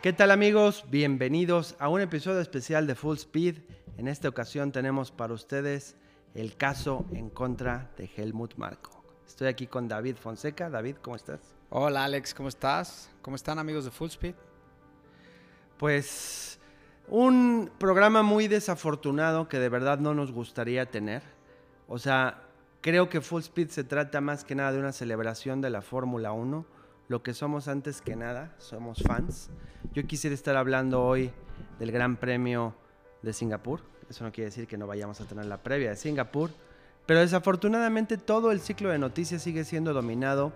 ¿Qué tal amigos? Bienvenidos a un episodio especial de Full Speed. En esta ocasión tenemos para ustedes el caso en contra de Helmut Marco. Estoy aquí con David Fonseca. David, ¿cómo estás? Hola Alex, ¿cómo estás? ¿Cómo están amigos de Full Speed? Pues un programa muy desafortunado que de verdad no nos gustaría tener. O sea, creo que Full Speed se trata más que nada de una celebración de la Fórmula 1. Lo que somos antes que nada, somos fans. Yo quisiera estar hablando hoy del Gran Premio de Singapur. Eso no quiere decir que no vayamos a tener la previa de Singapur. Pero desafortunadamente todo el ciclo de noticias sigue siendo dominado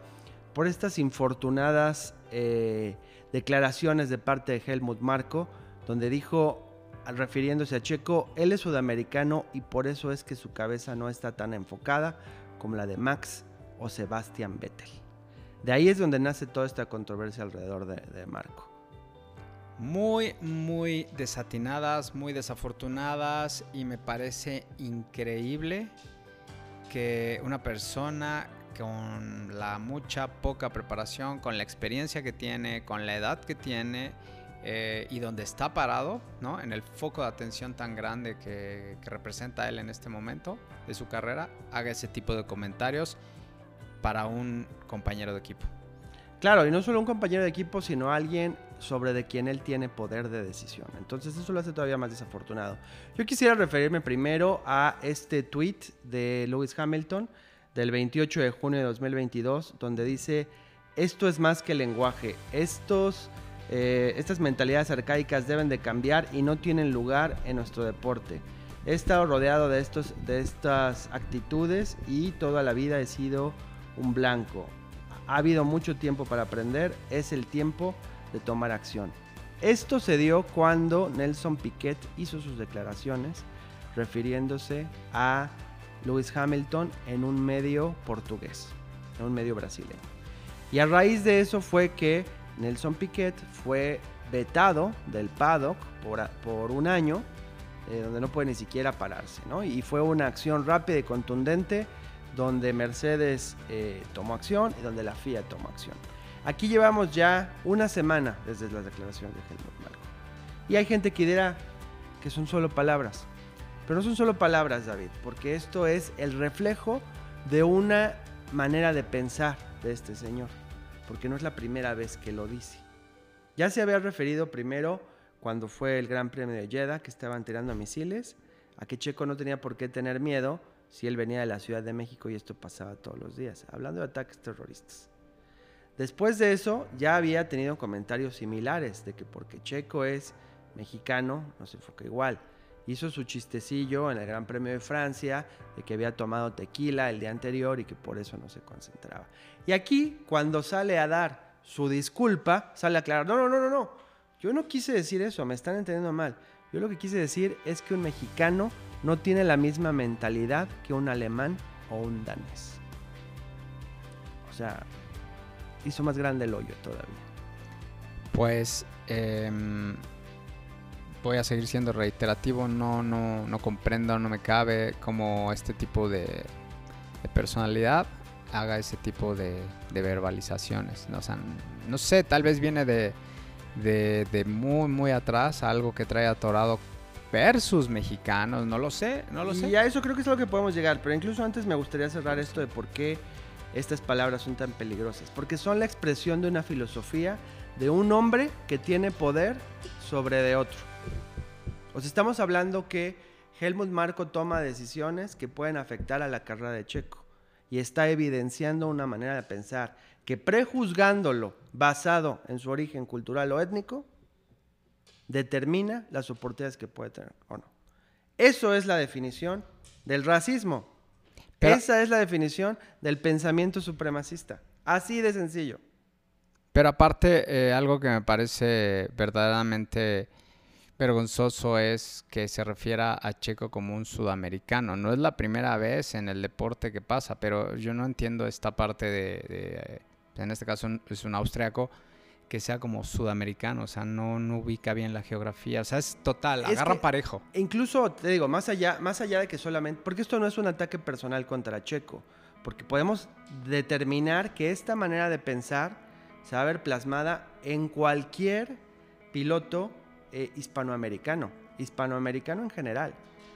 por estas infortunadas eh, declaraciones de parte de Helmut Marco, donde dijo, refiriéndose a Checo, él es sudamericano y por eso es que su cabeza no está tan enfocada como la de Max o Sebastian Vettel. De ahí es donde nace toda esta controversia alrededor de, Marco. Muy, muy desatinadas, muy desafortunadas y me parece increíble que una persona con la mucha poca preparación, con la experiencia que tiene, con la edad que tiene eh, y donde está parado, ¿no? En el foco de atención tan grande que, que representa él en este momento de su carrera, haga ese tipo de comentarios para un compañero de equipo. Claro, y no solo un compañero de equipo, sino alguien sobre de quien él tiene poder de decisión. Entonces eso lo hace todavía más desafortunado. Yo quisiera referirme primero a este tweet de Lewis Hamilton del 28 de junio de 2022, donde dice, esto es más que lenguaje, estos, eh, estas mentalidades arcaicas deben de cambiar y no tienen lugar en nuestro deporte. He estado rodeado de, estos, de estas actitudes y toda la vida he sido un blanco. Ha habido mucho tiempo para aprender, es el tiempo de tomar acción. Esto se dio cuando Nelson Piquet hizo sus declaraciones refiriéndose a Lewis Hamilton en un medio portugués, en un medio brasileño. Y a raíz de eso fue que Nelson Piquet fue vetado del paddock por, por un año, eh, donde no puede ni siquiera pararse. Y fue una acción rápida y contundente donde Mercedes eh, tomó acción y donde la FIA tomó acción. Aquí llevamos ya una semana desde las declaraciones de Helmut Marko. Y hay gente que dirá que son solo palabras. Pero no son solo palabras, David, porque esto es el reflejo de una manera de pensar de este señor. Porque no es la primera vez que lo dice. Ya se había referido primero cuando fue el Gran Premio de Jeddah, que estaban tirando misiles, a que Checo no tenía por qué tener miedo si él venía de la Ciudad de México y esto pasaba todos los días, hablando de ataques terroristas. Después de eso ya había tenido comentarios similares de que porque Checo es mexicano no se enfoca igual. Hizo su chistecillo en el Gran Premio de Francia de que había tomado tequila el día anterior y que por eso no se concentraba. Y aquí, cuando sale a dar su disculpa, sale a aclarar, no, no, no, no, no, yo no quise decir eso, me están entendiendo mal. Yo lo que quise decir es que un mexicano no tiene la misma mentalidad que un alemán o un danés. O sea, hizo más grande el hoyo todavía. Pues eh, voy a seguir siendo reiterativo, no, no, no comprendo, no me cabe cómo este tipo de, personalidad haga ese tipo de, de verbalizaciones. ¿no? O sea, no sé, tal vez viene de, de, de, muy, muy atrás, algo que trae atorado versus mexicanos, no lo sé, no lo sé. Y a eso creo que es a lo que podemos llegar, pero incluso antes me gustaría cerrar esto de por qué estas palabras son tan peligrosas, porque son la expresión de una filosofía de un hombre que tiene poder sobre de otro. O estamos hablando que Helmut Marco toma decisiones que pueden afectar a la carrera de Checo y está evidenciando una manera de pensar que prejuzgándolo basado en su origen cultural o étnico, determina las oportunidades que puede tener o no. Eso es la definición del racismo. Pero, Esa es la definición del pensamiento supremacista. Así de sencillo. Pero aparte, eh, algo que me parece verdaderamente vergonzoso es que se refiera a Checo como un sudamericano. No es la primera vez en el deporte que pasa, pero yo no entiendo esta parte de, de en este caso es un austriaco, que sea como sudamericano, o sea, no, no ubica bien la geografía, o sea, es total, Es agarra parejo. Incluso, te digo, más allá, más allá de que solamente, porque esto no es un ataque personal contra Checo, porque podemos determinar que esta manera de pensar se va a ver plasmada en cualquier piloto eh, hispanoamericano, hispanoamericano en general,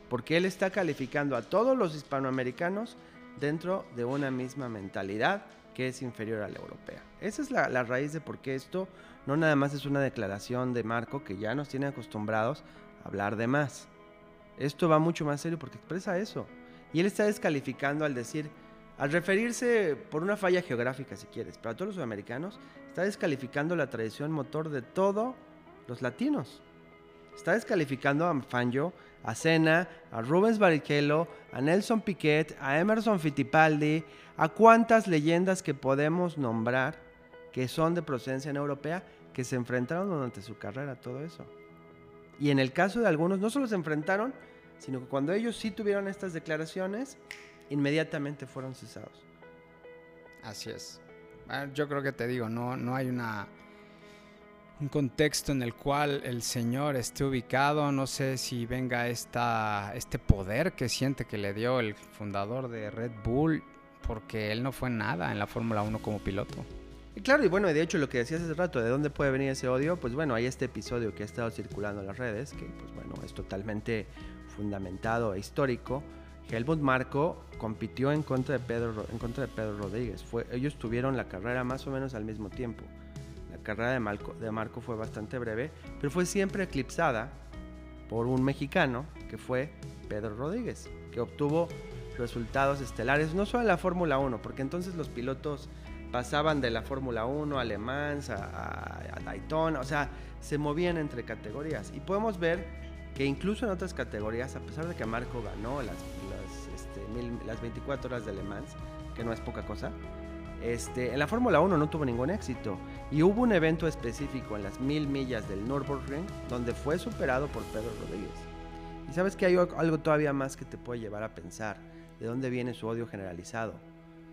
porque él está calificando a todos los hispanoamericanos dentro de una misma mentalidad que es inferior a la europea. Esa es la, raíz de por qué esto no nada más es una declaración de Marco que ya nos tiene acostumbrados a hablar de más. Esto va mucho más serio porque expresa eso. Y él está descalificando al decir, al referirse por una falla geográfica si quieres, pero a todos los sudamericanos, está descalificando la tradición motor de todos los latinos. Está descalificando a Fangio, a Senna, a Rubens Barrichello, a Nelson Piquet, a Emerson Fittipaldi, a cuántas leyendas que podemos nombrar que son de procedencia en europea que se enfrentaron durante su carrera a todo eso. Y en el caso de algunos, no solo se enfrentaron, sino que cuando ellos sí tuvieron estas declaraciones, inmediatamente fueron cesados. Así es. Ah, yo creo que te digo, no, no hay una un contexto en el cual el Señor esté ubicado. No sé si venga esta, este poder que siente que le dio el fundador de Red Bull, porque él no fue nada en la Fórmula 1 como piloto. Y claro, y bueno, de hecho lo que decías hace rato, ¿de dónde puede venir ese odio? Pues bueno, hay este episodio que ha estado circulando en las redes, que pues bueno, es totalmente fundamentado e histórico. Helmut Marco compitió en contra de Pedro, en contra de Pedro Rodríguez. Fue, ellos tuvieron la carrera más o menos al mismo tiempo. Carrera de Marco, de Marco fue bastante breve, pero fue siempre eclipsada por un mexicano que fue Pedro Rodríguez, que obtuvo resultados estelares, no solo en la Fórmula 1, porque entonces los pilotos pasaban de la Fórmula 1 a Le Mans, a, a, Daytona, o sea, se movían entre categorías. Y podemos ver que incluso en otras categorías, a pesar de que Marco ganó las, las, este, mil, las 24 horas de Le Mans, que no es poca cosa, este, en la Fórmula 1 no tuvo ningún éxito. Y hubo un evento específico en las mil millas del Nürburgring donde fue superado por Pedro Rodríguez. Y sabes que hay algo todavía más que te puede llevar a pensar de dónde viene su odio generalizado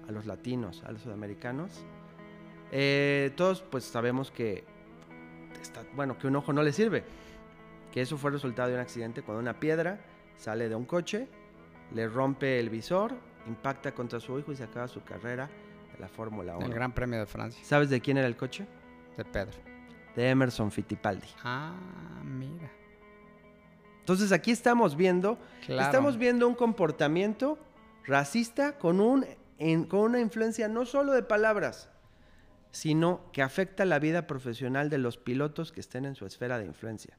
a los latinos, a los sudamericanos. Eh, todos pues sabemos que está, bueno, que un ojo no le sirve, que eso fue resultado de un accidente cuando una piedra sale de un coche, le rompe el visor, impacta contra su hijo y se acaba su carrera la Fórmula 1. El Gran Premio de Francia. ¿Sabes de quién era el coche? De Pedro. De Emerson Fittipaldi. Ah, mira. Entonces aquí estamos viendo, claro. estamos viendo un comportamiento racista con un en, con una influencia no solo de palabras, sino que afecta la vida profesional de los pilotos que estén en su esfera de influencia.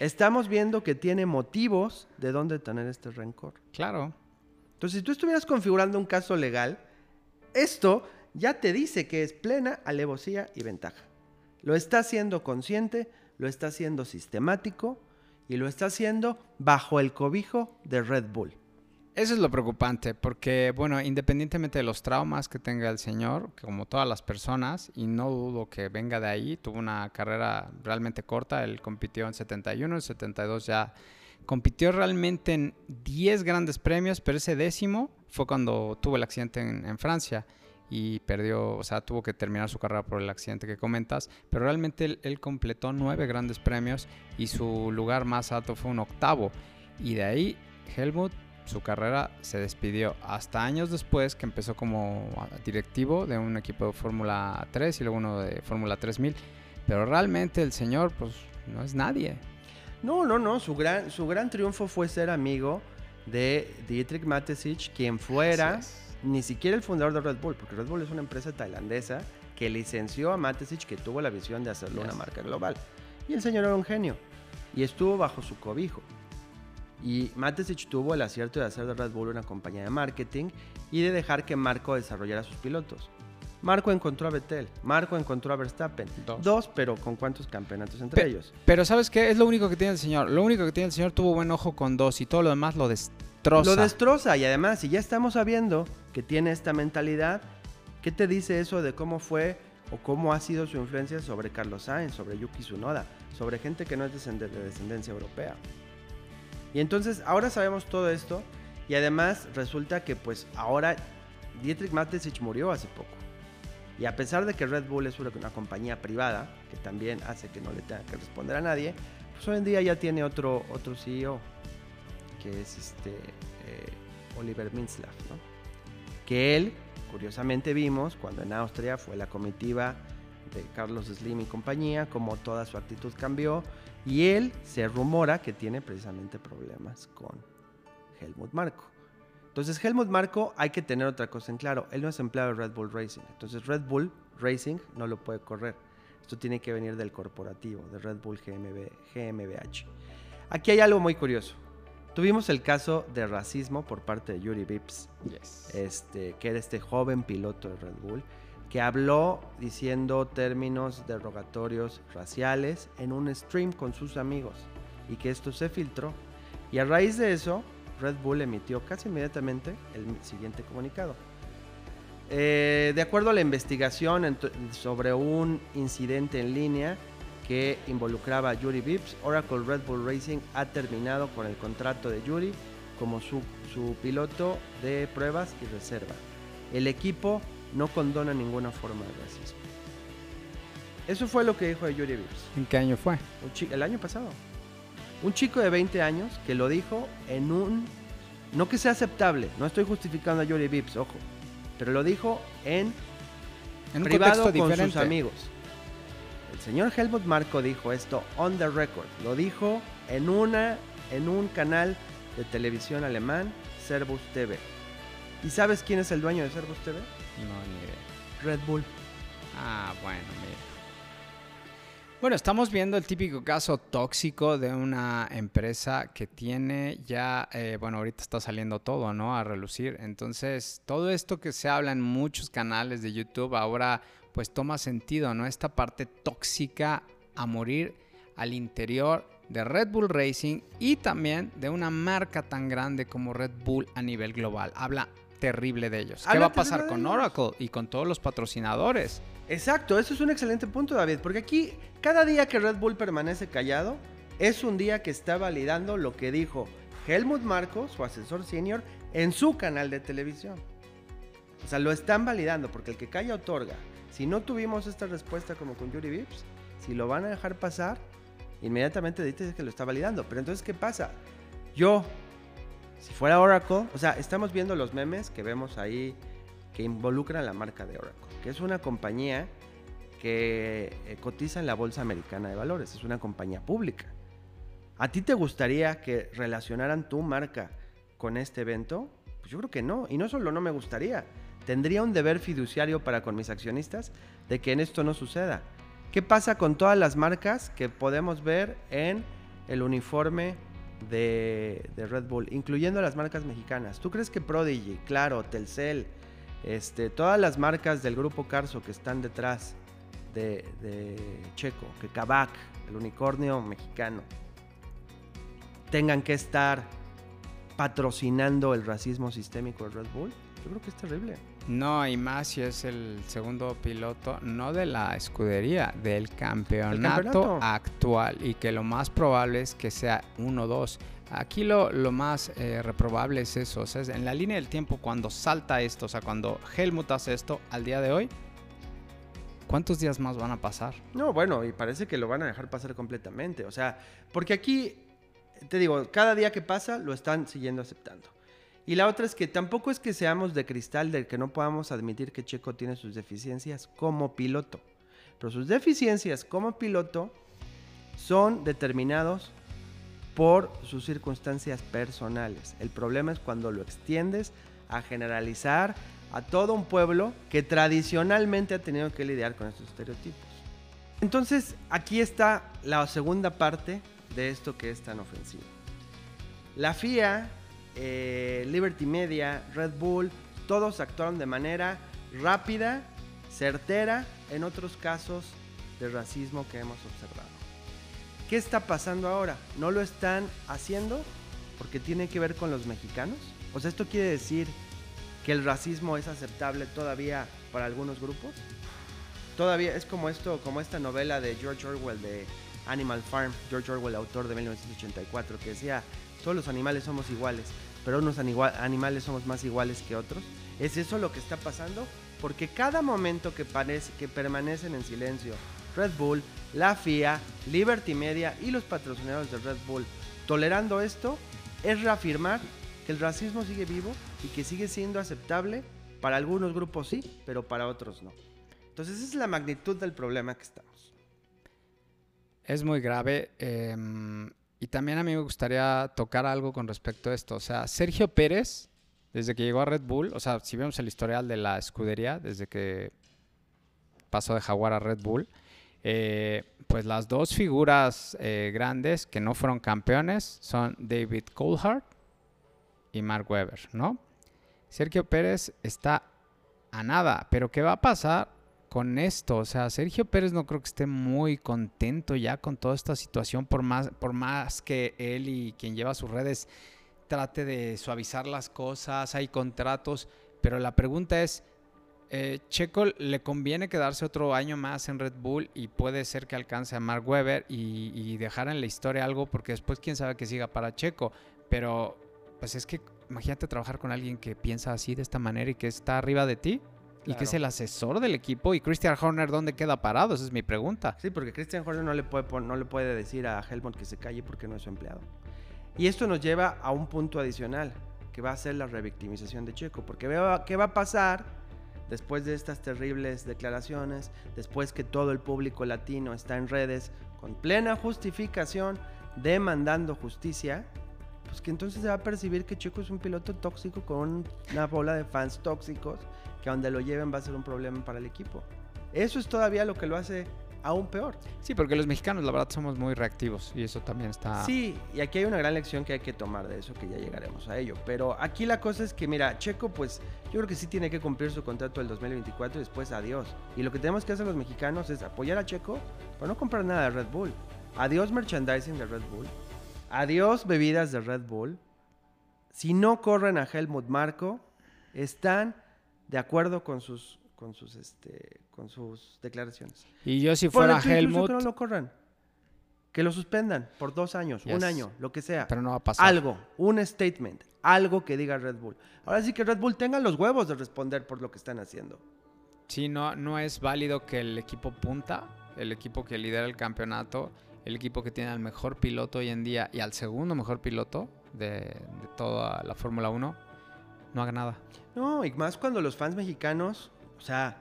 Estamos viendo que tiene motivos de dónde tener este rencor. Claro. Entonces, si tú estuvieras configurando un caso legal, esto ya te dice que es plena alevosía y ventaja. Lo está haciendo consciente, lo está haciendo sistemático y lo está haciendo bajo el cobijo de Red Bull. Eso es lo preocupante, porque, bueno, independientemente de los traumas que tenga el señor, como todas las personas, y no dudo que venga de ahí, tuvo una carrera realmente corta, él compitió en 71, en 72 ya compitió realmente en 10 grandes premios, pero ese décimo fue cuando tuvo el accidente en, en Francia y perdió, o sea, tuvo que terminar su carrera por el accidente que comentas, pero realmente él, él completó 9 grandes premios y su lugar más alto fue un octavo. Y de ahí Helmut su carrera se despidió hasta años después que empezó como directivo de un equipo de Fórmula 3 y luego uno de Fórmula 3000. Pero realmente el señor pues no es nadie. No, no, no, su gran, su gran triunfo fue ser amigo de Dietrich Mateschitz, quien fuera ni siquiera el fundador de Red Bull, porque Red Bull es una empresa tailandesa que licenció a Mateschitz que tuvo la visión de hacerlo yes. una marca global. Y el señor era un genio y estuvo bajo su cobijo. Y Matesich tuvo el acierto de hacer de Red Bull una compañía de marketing y de dejar que Marco desarrollara sus pilotos. Marco encontró a Vettel, Marco encontró a Verstappen. Dos. Dos pero con cuántos campeonatos entre Pe ellos. Pero ¿sabes qué? Es lo único que tiene el señor. Lo único que tiene el señor tuvo buen ojo con dos y todo lo demás lo destroza. Lo destroza y además, si ya estamos sabiendo que tiene esta mentalidad, ¿qué te dice eso de cómo fue o cómo ha sido su influencia sobre Carlos Sainz, sobre Yuki Tsunoda, sobre gente que no es de descendencia europea? Y entonces ahora sabemos todo esto y además resulta que pues ahora Dietrich Mateschitz murió hace poco. Y a pesar de que Red Bull es una, compañía privada, que también hace que no le tenga que responder a nadie, pues hoy en día ya tiene otro, otro CEO, que es este eh, Oliver Minzlaff, ¿no? Que él, curiosamente vimos, cuando en Austria fue la comitiva de Carlos Slim y compañía, cómo toda su actitud cambió y él se rumora que tiene precisamente problemas con Helmut Marco. Entonces Helmut Marco hay que tener otra cosa en claro, él no es empleado de Red Bull Racing, entonces Red Bull Racing no lo puede correr. Esto tiene que venir del corporativo, de Red Bull GmbH. Aquí hay algo muy curioso. Tuvimos el caso de racismo por parte de Yuri Vips, este, que era este joven piloto de Red Bull, que habló diciendo términos derogatorios raciales en un stream con sus amigos y que esto se filtró. Y a raíz de eso, Red Bull emitió casi inmediatamente el siguiente comunicado. Eh, de acuerdo a la investigación sobre un incidente en línea que involucraba a Yuri Vips, Oracle Red Bull Racing ha terminado con el contrato de Yuri como su, su piloto de pruebas y reserva. El equipo no condona ninguna forma de racismo. Eso fue lo que dijo Yuri Vips. ¿En qué año fue? el año pasado. Un chico de 20 años que lo dijo en un... No que sea aceptable, no estoy justificando a Yuri Vips, ojo, pero lo dijo en, en privado con sus amigos. El señor Helmut Marco dijo esto on the record, lo dijo en, una, en un canal de televisión alemán, Servus TV. ¿Y sabes quién es el dueño de Servus TV? No, ni idea. Red Bull. Ah, bueno, mira. Bueno, estamos viendo el típico caso tóxico de una empresa que tiene ya, eh, bueno, ahorita está saliendo todo, ¿no? A relucir. Entonces, todo esto que se habla en muchos canales de YouTube ahora, pues toma sentido, ¿no? Esta parte tóxica a morir al interior de Red Bull Racing y también de una marca tan grande como Red Bull a nivel global. Habla terrible de ellos. ¿Qué va a pasar con Oracle y con todos los patrocinadores? Exacto, eso es un excelente punto, David, porque aquí cada día que Red Bull permanece callado es un día que está validando lo que dijo Helmut Marco, su asesor senior, en su canal de televisión. O sea, lo están validando porque el que calla otorga. Si no tuvimos esta respuesta como con Yuri Vips, si lo van a dejar pasar, inmediatamente dices que lo está validando. Pero entonces, ¿qué pasa? Yo, si fuera Oracle, o sea, estamos viendo los memes que vemos ahí que involucran la marca de Oracle, que es una compañía que eh, cotiza en la Bolsa Americana de Valores, es una compañía pública. ¿A ti te gustaría que relacionaran tu marca con este evento? Pues yo creo que no, y no solo no me gustaría, tendría un deber fiduciario para con mis accionistas de que en esto no suceda. ¿Qué pasa con todas las marcas que podemos ver en el uniforme de, Red Bull, incluyendo las marcas mexicanas. ¿Tú crees que Prodigy, Claro, Telcel, este, todas las marcas del grupo Carso que están detrás de, Checo, que Kavak, el unicornio mexicano, tengan que estar patrocinando el racismo sistémico de Red Bull? Yo creo que es terrible. No, y más si es el segundo piloto, no de la escudería, del campeonato, actual. Y que lo más probable es que sea uno o dos. Aquí lo, lo más eh, reprobable es eso. O sea, en la línea del tiempo, cuando salta esto, o sea, cuando Helmut hace esto al día de hoy, ¿cuántos días más van a pasar? No, bueno, y parece que lo van a dejar pasar completamente. O sea, porque aquí, te digo, cada día que pasa lo están siguiendo aceptando. Y la otra es que tampoco es que seamos de cristal de que no podamos admitir que Checo tiene sus deficiencias como piloto. Pero sus deficiencias como piloto son determinados por sus circunstancias personales. El problema es cuando lo extiendes a generalizar a todo un pueblo que tradicionalmente ha tenido que lidiar con estos estereotipos. Entonces, aquí está la segunda parte de esto que es tan ofensivo. La FIA eh, Liberty Media, Red Bull, todos actuaron de manera rápida, certera, en otros casos de racismo que hemos observado. ¿Qué está pasando ahora? ¿No lo están haciendo porque tiene que ver con los mexicanos? O sea, ¿esto quiere decir que el racismo es aceptable todavía para algunos grupos? Todavía es como esto, como esta novela de George Orwell de Animal Farm, George Orwell, autor de 1984, que decía, todos los animales somos iguales pero unos animales somos más iguales que otros. ¿Es eso lo que está pasando? Porque cada momento que, que permanecen en silencio Red Bull, la FIA, Liberty Media y los patrocinadores de Red Bull tolerando esto, es reafirmar que el racismo sigue vivo y que sigue siendo aceptable para algunos grupos sí, pero para otros no. Entonces esa es la magnitud del problema que estamos. Es muy grave. em, y también a mí me gustaría tocar algo con respecto a esto. O sea, Sergio Pérez, desde que llegó a Red Bull, o sea, si vemos el historial de la escudería, desde que pasó de Jaguar a Red Bull, eh, pues las dos figuras eh, grandes que no fueron campeones son David Coulthard y Mark Webber, ¿no? Sergio Pérez está a nada, pero ¿qué va a pasar con esto? O sea, Sergio Pérez no creo que esté muy contento ya con toda esta situación, por más, por más que él y quien lleva sus redes trate de suavizar las cosas, hay contratos, pero la pregunta es, eh, Checo le conviene quedarse otro año más en Red Bull y puede ser que alcance a Mark Webber y, y dejar en la historia algo porque después quién sabe que siga para Checo, pero pues es que imagínate trabajar con alguien que piensa así de esta manera y que está arriba de ti y que es Claro. el asesor del equipo y Christian Horner dónde queda parado, esa es mi pregunta. Sí, porque Christian Horner no le puede, no le puede decir a Helmut que se calle porque no es su empleado. Y esto nos lleva a un punto adicional, que va a ser la revictimización de Checo. Porque vea- ¿qué va a pasar después de estas terribles declaraciones? Después que todo el público latino está en redes con plena justificación, demandando justicia. Pues que entonces se va a percibir que Checo es un piloto tóxico con una bola de fans tóxicos que a donde lo lleven va a ser un problema para el equipo. Eso es todavía lo que lo hace aún peor. Sí, porque los mexicanos la verdad somos muy reactivos y eso también está... Sí, y aquí hay una gran lección que hay que tomar de eso, que ya llegaremos a ello. Pero aquí la cosa es que, mira, Checo, pues yo creo que sí tiene que cumplir su contrato del 2024 y después adiós. Y lo que tenemos que hacer los mexicanos es apoyar a Checo, pero no comprar nada de Red Bull. Adiós merchandising de Red Bull. Adiós bebidas de Red Bull. Si no corren a Helmut Marco, están de acuerdo con sus, con sus, este, con sus declaraciones. Y yo si fuera Helmut, Que no lo corran. Que lo suspendan por dos años, un año, lo que sea. pero no va a pasar. Algo, un statement, algo que diga Red Bull. Ahora sí que Red Bull tenga los huevos de responder por lo que están haciendo. Sí, no, no es válido que el equipo punta, el equipo que lidera el campeonato, el equipo que tiene al mejor piloto hoy en día y al segundo mejor piloto de, de toda la Fórmula 1, no haga nada. No, y más cuando los fans mexicanos, o sea,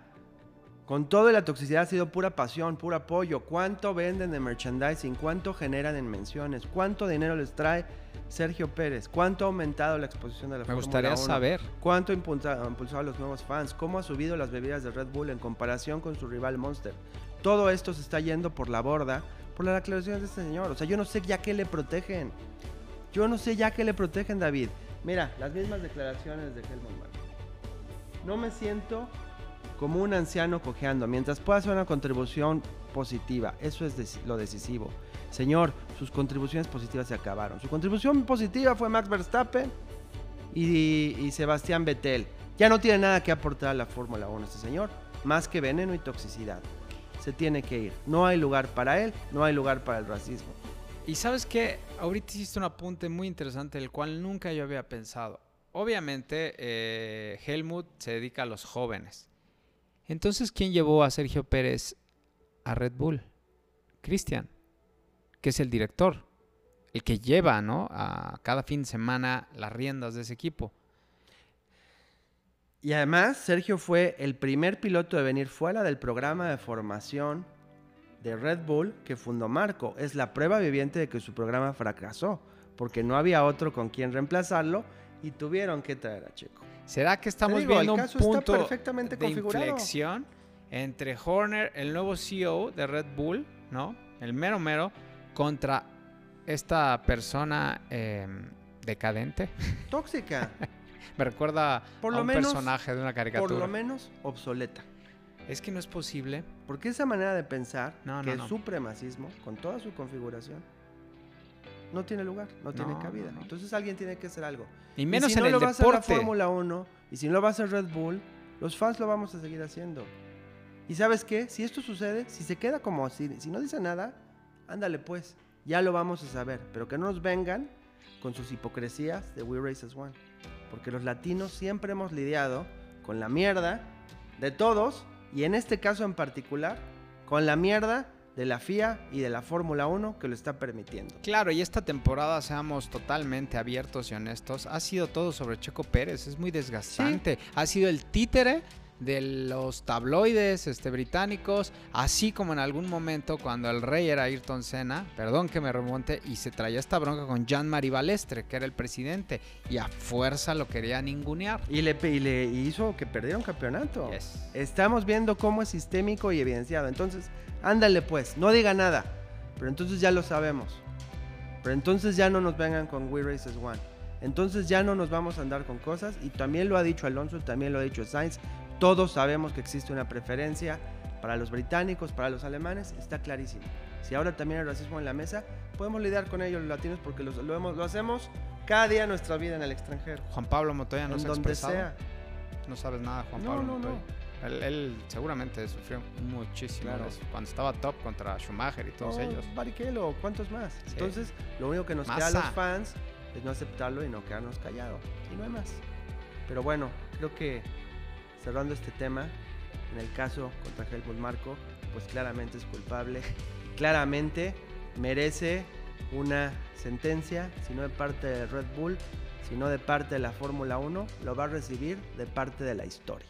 con toda la toxicidad ha sido pura pasión, puro apoyo. ¿Cuánto venden de merchandising? ¿Cuánto generan en menciones? ¿Cuánto dinero les trae Sergio Pérez? ¿Cuánto ha aumentado la exposición de la Me Fórmula gustaría 1? saber. ¿Cuánto ha impulsado a los nuevos fans? ¿Cómo ha subido las bebidas de Red Bull en comparación con su rival Monster? Todo esto se está yendo por la borda por las declaraciones de este señor. O sea, yo no sé ya qué le protegen. Yo no sé ya qué le protegen, David. Mira, las mismas declaraciones de Helmut Marko. No me siento como un anciano cojeando. Mientras pueda hacer una contribución positiva, eso es lo decisivo. Señor, sus contribuciones positivas se acabaron. Su contribución positiva fue Max Verstappen y, y Sebastián Vettel. Ya no tiene nada que aportar a la Fórmula 1 este señor, más que veneno y toxicidad. Se tiene que ir. No hay lugar para él, no hay lugar para el racismo. Y sabes que ahorita hiciste un apunte muy interesante, el cual nunca yo había pensado. Obviamente, eh, Helmut se dedica a los jóvenes. Entonces, ¿quién llevó a Sergio Pérez a Red Bull? Cristian, que es el director, el que lleva, ¿no? A cada fin de semana las riendas de ese equipo. Y además, Sergio fue el primer piloto de venir fuera del programa de formación de Red Bull que fundó Marco. Es la prueba viviente de que su programa fracasó, porque no había otro con quien reemplazarlo y tuvieron que traer a Checo. ¿Será que estamos digo, viendo un punto perfectamente de inflexión entre Horner, el nuevo CEO de Red Bull, ¿no? El mero mero, contra esta persona eh, decadente? Tóxica, Me recuerda Por a un menos- personaje de una por caricatura. lo menos obsoleta. Es que no es posible. Porque esa manera de pensar, No, que no, es supremacismo, con toda su configuración, no tiene lugar, no, tiene cabida. Entonces alguien tiene que hacer algo. Y menos y si en no el lo va a hacer la deporte. Fórmula 1 y si no lo va a hacer Red Bull, los fans lo vamos a seguir haciendo. Y sabes qué, si esto sucede, si se queda como así, si no dice nada, ándale pues, ya lo vamos a saber, pero que no nos vengan con sus hipocresías de We Race as One, porque los latinos siempre hemos lidiado con la mierda de todos y en este caso en particular con la mierda de la FIA y de la Fórmula 1 que lo está permitiendo. Claro, y esta temporada, seamos totalmente abiertos y honestos, ha sido todo sobre Checo Pérez. Es muy desgastante. Ha sido el títere de los tabloides este, británicos, así como en algún momento cuando el rey era Ayrton Senna, perdón que me remonte, y se traía esta bronca con Jean-Marie Balestre, que era el presidente, y a fuerza lo quería ningunear. Y le, y le hizo que perdiera un campeonato. Estamos viendo cómo es sistémico y evidenciado. Entonces, ándale pues, no diga nada. Pero entonces ya lo sabemos. Pero entonces ya no nos vengan con We Races One. Entonces ya no nos vamos a andar con cosas. Y también lo ha dicho Alonso, también lo ha dicho Sainz. Todos sabemos que existe una preferencia para los británicos, para los alemanes. Está clarísimo. Si ahora también hay racismo en la mesa, podemos lidiar con ellos los latinos porque lo, hemos, lo hacemos cada día en nuestra vida en el extranjero. Juan Pablo Montoya no en se donde sea. No sabes nada, Juan Pablo no, Montoya. No. Él, seguramente sufrió muchísimo cuando estaba top contra Schumacher y todos ellos. Barrichello, ¿cuántos más? Entonces, lo único que nos queda a los fans es no aceptarlo y no quedarnos callados. Y no hay más. Pero bueno, creo que cerrando este tema, en el caso contra Helmut Marco, pues claramente es culpable claramente merece una sentencia, si no de parte de Red Bull, si no de parte de la Fórmula 1, lo va a recibir de parte de la historia.